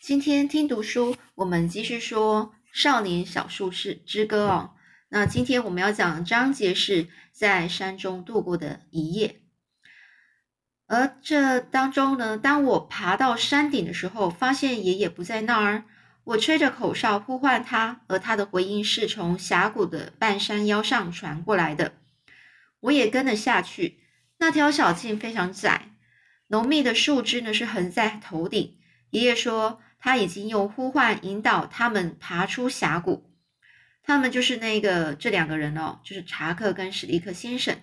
今天听读书，我们继续说《少年小术士之歌》哦。那今天我们要讲章节是在山中度过的一夜。而这当中呢，当我爬到山顶的时候，发现爷爷不在那儿。我吹着口哨呼唤他，而他的回音是从峡谷的半山腰上传过来的。我也跟了下去。那条小径非常窄，浓密的树枝呢是横在头顶。爷爷说他已经用呼唤引导他们爬出峡谷。他们就是那个这两个人哦，就是查克跟史蒂克先生。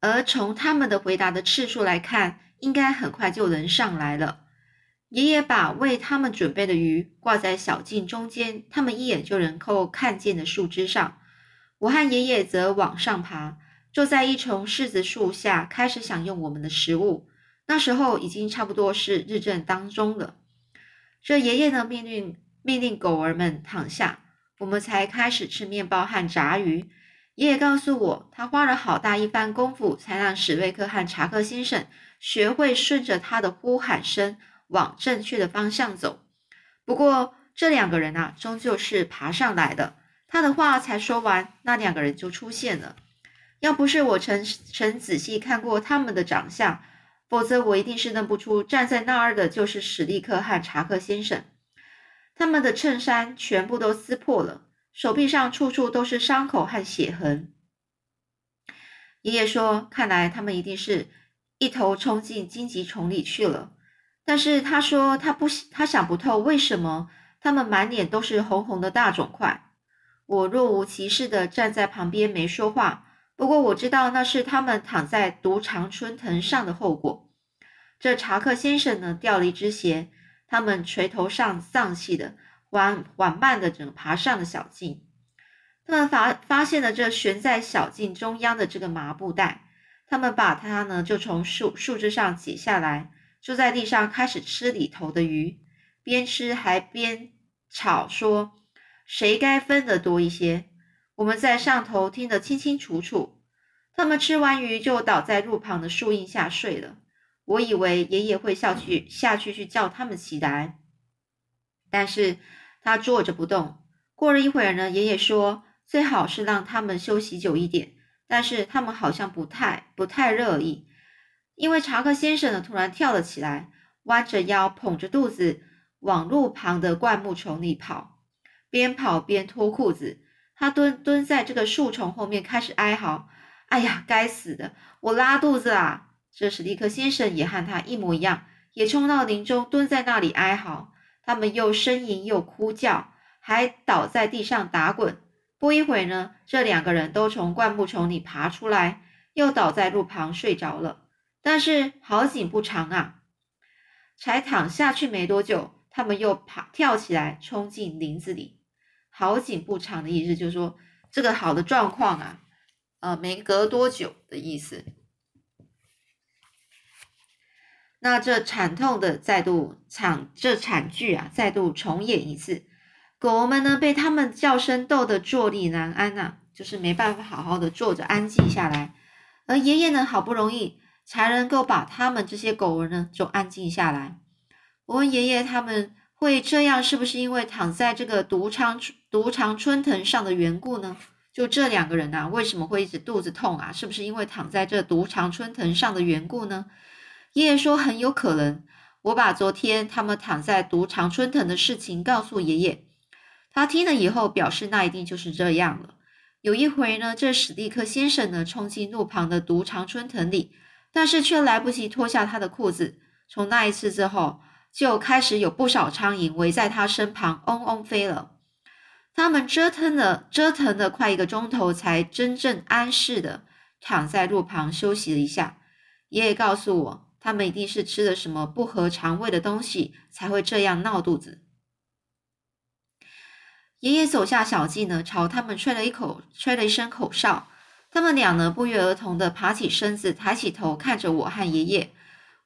而从他们的回答的次数来看，应该很快就能上来了。爷爷把为他们准备的鱼挂在小径中间，他们一眼就能够看见的树枝上。我和爷爷则往上爬，坐在一丛柿子树下，开始享用我们的食物。那时候已经差不多是日正当中了。这爷爷呢，命令命令狗儿们躺下，我们才开始吃面包和炸鱼。爷爷告诉我，他花了好大一番功夫，才让史瑞克和查克先生学会顺着他的呼喊声往正确的方向走。不过，这两个人啊，终究是爬上来的。他的话才说完，那两个人就出现了。要不是我曾曾仔细看过他们的长相，否则我一定是认不出站在那儿的就是史蒂克和查克先生。他们的衬衫全部都撕破了，手臂上处处都是伤口和血痕。爷爷说：“看来他们一定是一头冲进荆棘丛里去了。”但是他说他不他想不透为什么他们满脸都是红红的大肿块。我若无其事地站在旁边没说话，不过我知道那是他们躺在毒长春藤上的后果。这查克先生呢，掉了一只鞋，他们垂头丧丧气的，缓缓慢的整爬上了小径。他们发发现了这悬在小径中央的这个麻布袋，他们把它呢就从树树枝上解下来，坐在地上开始吃里头的鱼，边吃还边吵说。谁该分得多一些？我们在上头听得清清楚楚。他们吃完鱼就倒在路旁的树荫下睡了。我以为爷爷会下去下去去叫他们起来，但是他坐着不动。过了一会儿呢，爷爷说最好是让他们休息久一点，但是他们好像不太不太乐意，因为查克先生呢突然跳了起来，弯着腰捧着肚子往路旁的灌木丛里跑。边跑边脱裤子，他蹲蹲在这个树丛后面，开始哀嚎：“哎呀，该死的，我拉肚子啊！”这史蒂克先生也和他一模一样，也冲到林中，蹲在那里哀嚎。他们又呻吟又哭叫，还倒在地上打滚。不一会呢，这两个人都从灌木丛里爬出来，又倒在路旁睡着了。但是好景不长啊，才躺下去没多久，他们又爬跳起来，冲进林子里。好景不长的意思就是说，这个好的状况啊，呃，没隔多久的意思。那这惨痛的再度惨，这惨剧啊，再度重演一次。狗们呢，被他们叫声逗得坐立难安呐，就是没办法好好的坐着安静下来。而爷爷呢，好不容易才能够把他们这些狗儿呢，就安静下来。我问爷爷他们。会这样，是不是因为躺在这个独长独长春藤上的缘故呢？就这两个人啊，为什么会一直肚子痛啊？是不是因为躺在这独长春藤上的缘故呢？爷爷说很有可能。我把昨天他们躺在独长春藤的事情告诉爷爷，他听了以后表示那一定就是这样了。有一回呢，这史蒂克先生呢冲进路旁的独长春藤里，但是却来不及脱下他的裤子。从那一次之后。就开始有不少苍蝇围在他身旁，嗡嗡飞了。他们折腾了折腾了快一个钟头，才真正安适的躺在路旁休息了一下。爷爷告诉我，他们一定是吃了什么不合肠胃的东西，才会这样闹肚子。爷爷走下小径呢，朝他们吹了一口，吹了一声口哨。他们俩呢，不约而同的爬起身子，抬起头看着我和爷爷。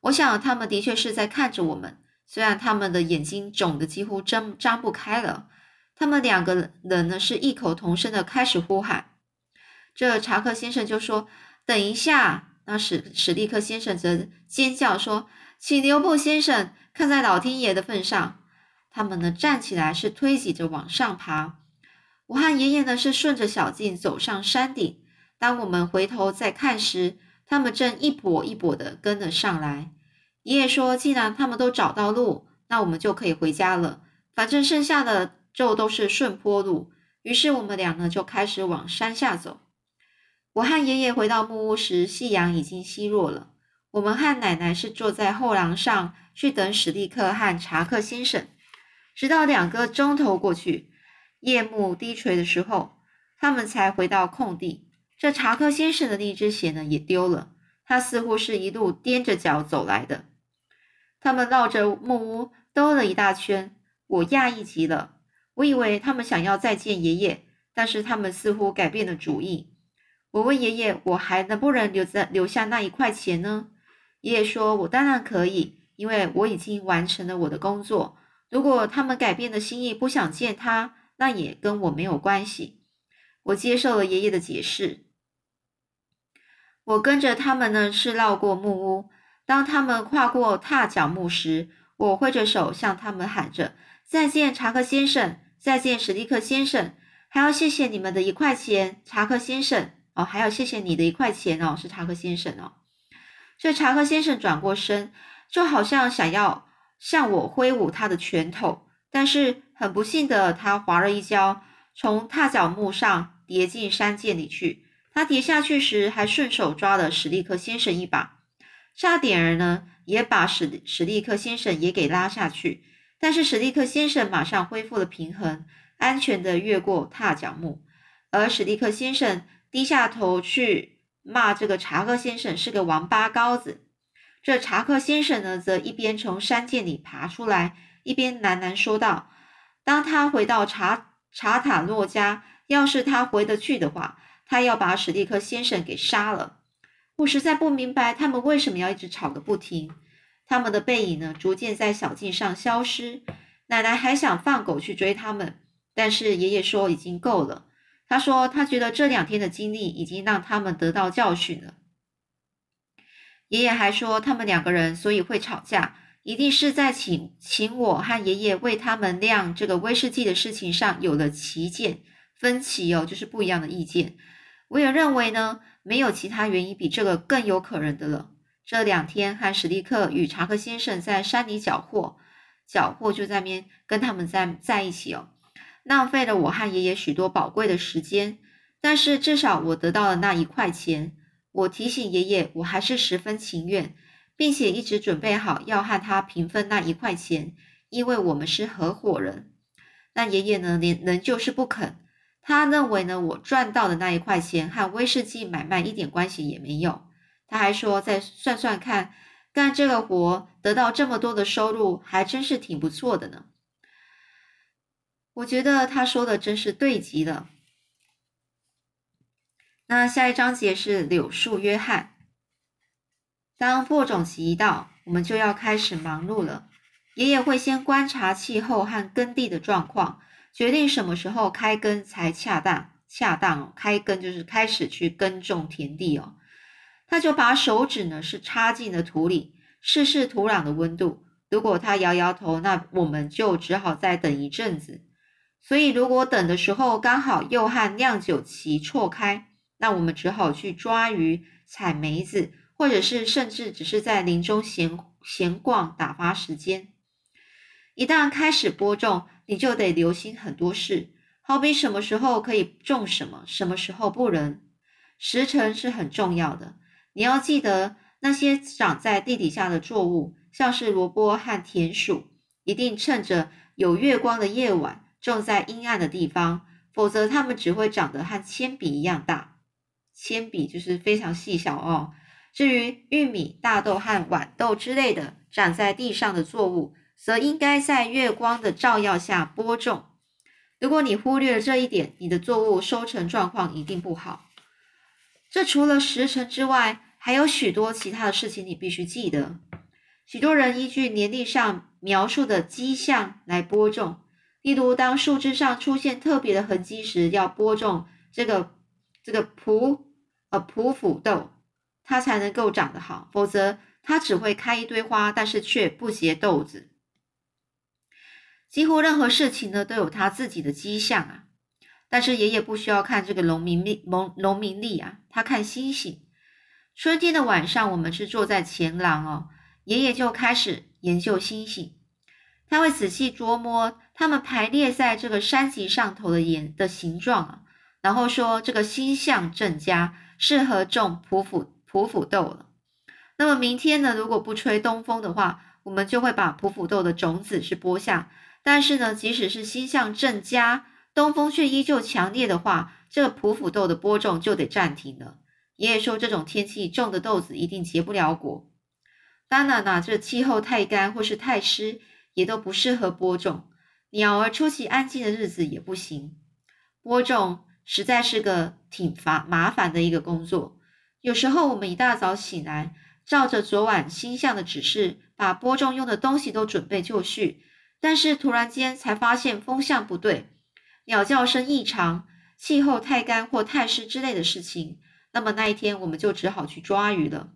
我想，他们的确是在看着我们。虽然他们的眼睛肿得几乎睁张不开了，他们两个人呢是异口同声的开始呼喊。这查克先生就说：“等一下！”那史史蒂克先生则尖叫说：“请留步先生看在老天爷的份上，他们呢站起来是推挤着往上爬。我和爷爷呢是顺着小径走上山顶。当我们回头再看时，他们正一跛一跛的跟了上来。爷爷说：“既然他们都找到路，那我们就可以回家了。反正剩下的就都是顺坡路。”于是我们俩呢就开始往山下走。我和爷爷回到木屋时，夕阳已经西落了。我们和奶奶是坐在后廊上去等史蒂克和查克先生，直到两个钟头过去，夜幕低垂的时候，他们才回到空地。这查克先生的那只鞋呢也丢了，他似乎是一路踮着脚走来的。他们绕着木屋兜了一大圈，我讶异极了。我以为他们想要再见爷爷，但是他们似乎改变了主意。我问爷爷：“我还能不能留在留下那一块钱呢？”爷爷说：“我当然可以，因为我已经完成了我的工作。如果他们改变了心意，不想见他，那也跟我没有关系。”我接受了爷爷的解释。我跟着他们呢，是绕过木屋。当他们跨过踏脚木时，我挥着手向他们喊着：“再见，查克先生！再见，史蒂克先生！还要谢谢你们的一块钱，查克先生。哦，还要谢谢你的一块钱哦，是查克先生哦。”这查克先生转过身，就好像想要向我挥舞他的拳头，但是很不幸的，他滑了一跤，从踏脚木上跌进山涧里去。他跌下去时，还顺手抓了史蒂克先生一把，差点儿呢，也把史史蒂克先生也给拉下去。但是史蒂克先生马上恢复了平衡，安全的越过踏脚木，而史蒂克先生低下头去。骂这个查克先生是个王八羔子。这查克先生呢，则一边从山涧里爬出来，一边喃喃说道：“当他回到查查塔洛家，要是他回得去的话，他要把史蒂克先生给杀了。”我实在不明白他们为什么要一直吵个不停。他们的背影呢，逐渐在小径上消失。奶奶还想放狗去追他们，但是爷爷说已经够了。他说：“他觉得这两天的经历已经让他们得到教训了。”爷爷还说，他们两个人所以会吵架，一定是在请请我和爷爷为他们酿这个威士忌的事情上有了歧见、分歧哦，就是不一样的意见。我也认为呢，没有其他原因比这个更有可能的了。这两天和史蒂克与查克先生在山里缴获，缴获就在面跟他们在在一起哦。浪费了我和爷爷许多宝贵的时间，但是至少我得到了那一块钱。我提醒爷爷，我还是十分情愿，并且一直准备好要和他平分那一块钱，因为我们是合伙人。但爷爷呢，连仍旧是不肯。他认为呢，我赚到的那一块钱和威士忌买卖一点关系也没有。他还说，再算算看，干这个活得到这么多的收入，还真是挺不错的呢。我觉得他说的真是对极了。那下一章节是柳树约翰。当播种期一到，我们就要开始忙碌了。爷爷会先观察气候和耕地的状况，决定什么时候开耕才恰当。恰当哦，开耕就是开始去耕种田地哦。他就把手指呢是插进了土里，试试土壤的温度。如果他摇摇头，那我们就只好再等一阵子。所以，如果等的时候刚好又和酿酒期错开，那我们只好去抓鱼、采梅子，或者是甚至只是在林中闲闲逛打发时间。一旦开始播种，你就得留心很多事，好比什么时候可以种什么，什么时候不能。时辰是很重要的，你要记得那些长在地底下的作物，像是萝卜和田鼠，一定趁着有月光的夜晚。种在阴暗的地方，否则它们只会长得和铅笔一样大。铅笔就是非常细小哦。至于玉米、大豆和豌豆之类的长在地上的作物，则应该在月光的照耀下播种。如果你忽略了这一点，你的作物收成状况一定不好。这除了时辰之外，还有许多其他的事情你必须记得。许多人依据年历上描述的迹象来播种。例如，当树枝上出现特别的痕迹时，要播种这个这个蒲呃蒲腐豆，它才能够长得好，否则它只会开一堆花，但是却不结豆子。几乎任何事情呢，都有他自己的迹象啊。但是爷爷不需要看这个农民历，农农民历啊，他看星星。春天的晚上，我们是坐在前廊哦，爷爷就开始研究星星。他会仔细琢磨他们排列在这个山脊上头的颜的形状啊，然后说这个星象正佳，适合种匍匐匍匐豆了。那么明天呢，如果不吹东风的话，我们就会把匍匐豆的种子是播下。但是呢，即使是星象正佳，东风却依旧强烈的话，这个匍匐豆的播种就得暂停了。爷爷说，这种天气种的豆子一定结不了果。当然啦，这气候太干或是太湿。也都不适合播种，鸟儿出席安静的日子也不行。播种实在是个挺烦麻烦的一个工作。有时候我们一大早醒来，照着昨晚星象的指示，把播种用的东西都准备就绪，但是突然间才发现风向不对，鸟叫声异常，气候太干或太湿之类的事情，那么那一天我们就只好去抓鱼了。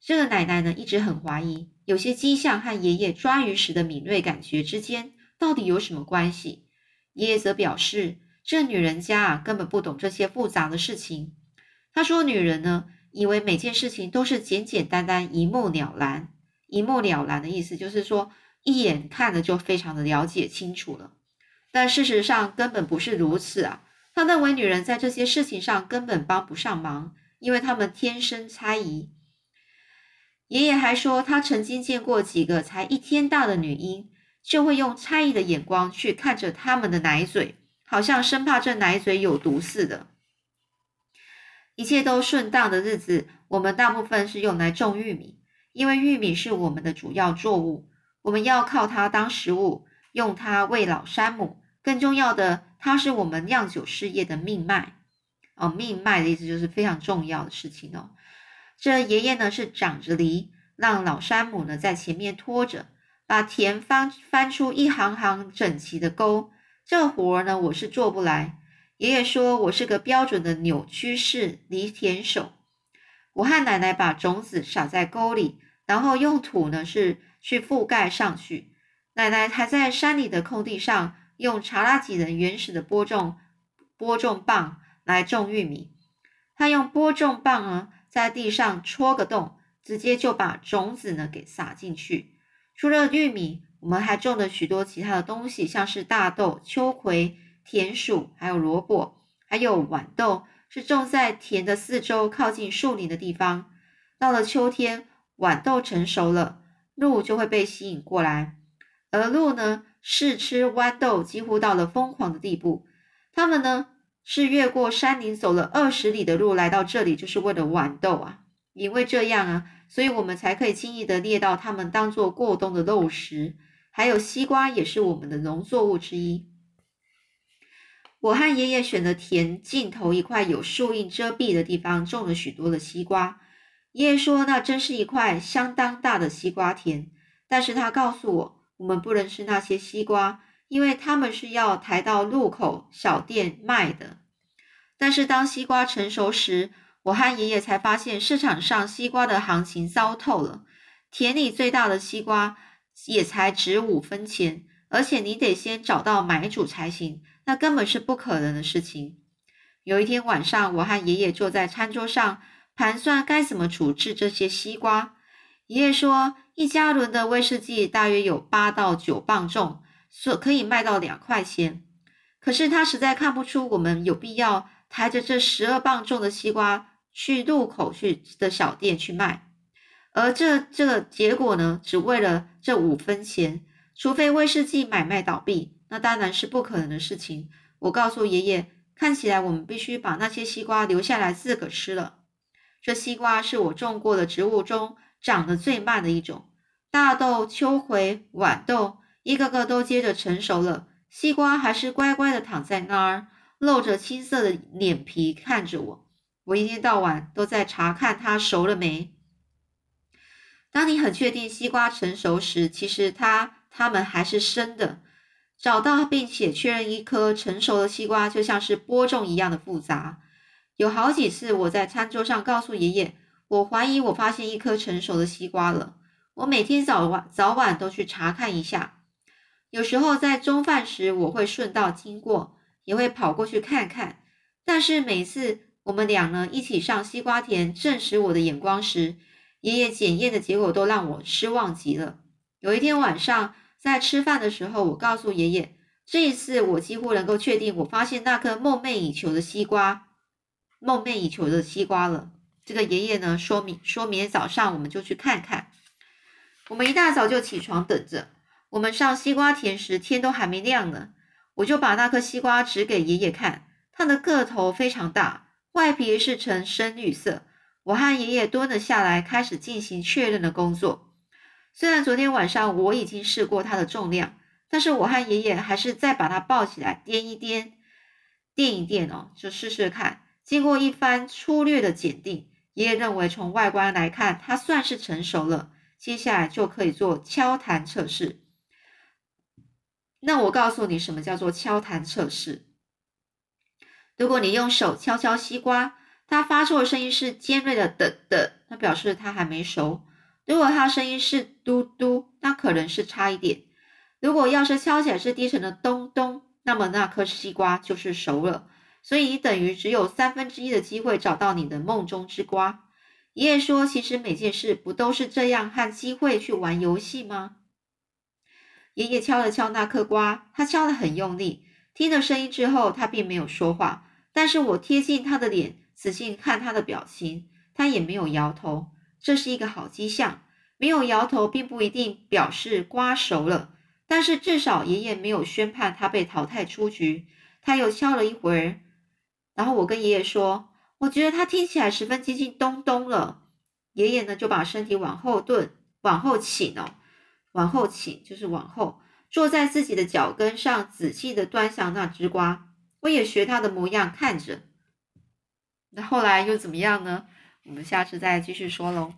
这个奶奶呢，一直很怀疑，有些迹象和爷爷抓鱼时的敏锐感觉之间到底有什么关系。爷爷则表示，这女人家啊，根本不懂这些复杂的事情。他说，女人呢，以为每件事情都是简简单单、一目了然。一目了然的意思就是说，一眼看了就非常的了解清楚了。但事实上根本不是如此啊。他认为女人在这些事情上根本帮不上忙，因为他们天生猜疑。爷爷还说，他曾经见过几个才一天大的女婴，就会用猜疑的眼光去看着他们的奶嘴，好像生怕这奶嘴有毒似的。一切都顺当的日子，我们大部分是用来种玉米，因为玉米是我们的主要作物，我们要靠它当食物，用它喂老山姆。更重要的，它是我们酿酒事业的命脉。哦，命脉的意思就是非常重要的事情哦。这爷爷呢是长着犁，让老山姆呢在前面拖着，把田翻翻出一行行整齐的沟。这活儿呢我是做不来。爷爷说我是个标准的扭曲式犁田手。我和奶奶把种子撒在沟里，然后用土呢是去覆盖上去。奶奶还在山里的空地上用查拉吉人原始的播种播种棒来种玉米。她用播种棒呢。在地上戳个洞，直接就把种子呢给撒进去。除了玉米，我们还种了许多其他的东西，像是大豆、秋葵、田鼠，还有萝卜，还有豌豆，是种在田的四周靠近树林的地方。到了秋天，豌豆成熟了，鹿就会被吸引过来，而鹿呢，试吃豌豆几乎到了疯狂的地步。它们呢？是越过山林走了二十里的路来到这里，就是为了豌豆啊！因为这样啊，所以我们才可以轻易的猎到它们当做过冬的肉食。还有西瓜也是我们的农作物之一。我和爷爷选的田尽头一块有树荫遮蔽的地方，种了许多的西瓜。爷爷说那真是一块相当大的西瓜田，但是他告诉我，我们不能吃那些西瓜。因为他们是要抬到路口小店卖的，但是当西瓜成熟时，我和爷爷才发现市场上西瓜的行情糟透了。田里最大的西瓜也才值五分钱，而且你得先找到买主才行，那根本是不可能的事情。有一天晚上，我和爷爷坐在餐桌上盘算该怎么处置这些西瓜。爷爷说，一加仑的威士忌大约有八到九磅重。所可以卖到两块钱，可是他实在看不出我们有必要抬着这十二磅重的西瓜去路口去的小店去卖，而这这个结果呢，只为了这五分钱，除非威士忌买卖倒闭，那当然是不可能的事情。我告诉爷爷，看起来我们必须把那些西瓜留下来自个吃了。这西瓜是我种过的植物中长得最慢的一种，大豆、秋葵、豌豆。一个个都接着成熟了，西瓜还是乖乖的躺在那儿，露着青色的脸皮看着我。我一天到晚都在查看它熟了没。当你很确定西瓜成熟时，其实它它们还是生的。找到并且确认一颗成熟的西瓜，就像是播种一样的复杂。有好几次我在餐桌上告诉爷爷，我怀疑我发现一颗成熟的西瓜了。我每天早晚早晚都去查看一下。有时候在中饭时，我会顺道经过，也会跑过去看看。但是每次我们俩呢一起上西瓜田证实我的眼光时，爷爷检验的结果都让我失望极了。有一天晚上在吃饭的时候，我告诉爷爷，这一次我几乎能够确定，我发现那颗梦寐以求的西瓜，梦寐以求的西瓜了。这个爷爷呢，说明说明天早上我们就去看看。我们一大早就起床等着。我们上西瓜田时，天都还没亮呢，我就把那颗西瓜指给爷爷看。它的个头非常大，外皮是呈深绿色。我和爷爷蹲了下来，开始进行确认的工作。虽然昨天晚上我已经试过它的重量，但是我和爷爷还是再把它抱起来掂一掂，掂一掂哦，就试试看。经过一番粗略的检定。爷爷认为，从外观来看，它算是成熟了。接下来就可以做敲弹测试。那我告诉你，什么叫做敲弹测试？如果你用手敲敲西瓜，它发出的声音是尖锐的“的的”，那表示它还没熟；如果它声音是“嘟嘟”，那可能是差一点。如果要是敲起来是低沉的“咚咚”，那么那颗西瓜就是熟了。所以你等于只有三分之一的机会找到你的梦中之瓜。爷爷说：“其实每件事不都是这样和机会去玩游戏吗？”爷爷敲了敲那颗瓜，他敲得很用力。听了声音之后，他并没有说话。但是我贴近他的脸，仔细看他的表情，他也没有摇头。这是一个好迹象。没有摇头并不一定表示瓜熟了，但是至少爷爷没有宣判他被淘汰出局。他又敲了一会儿。然后我跟爷爷说：“我觉得他听起来十分接近咚咚了。”爷爷呢就把身体往后顿，往后倾哦，往后倾就是往后坐在自己的脚跟上，仔细的端详那只瓜。我也学他的模样看着。那后来又怎么样呢？我们下次再继续说喽。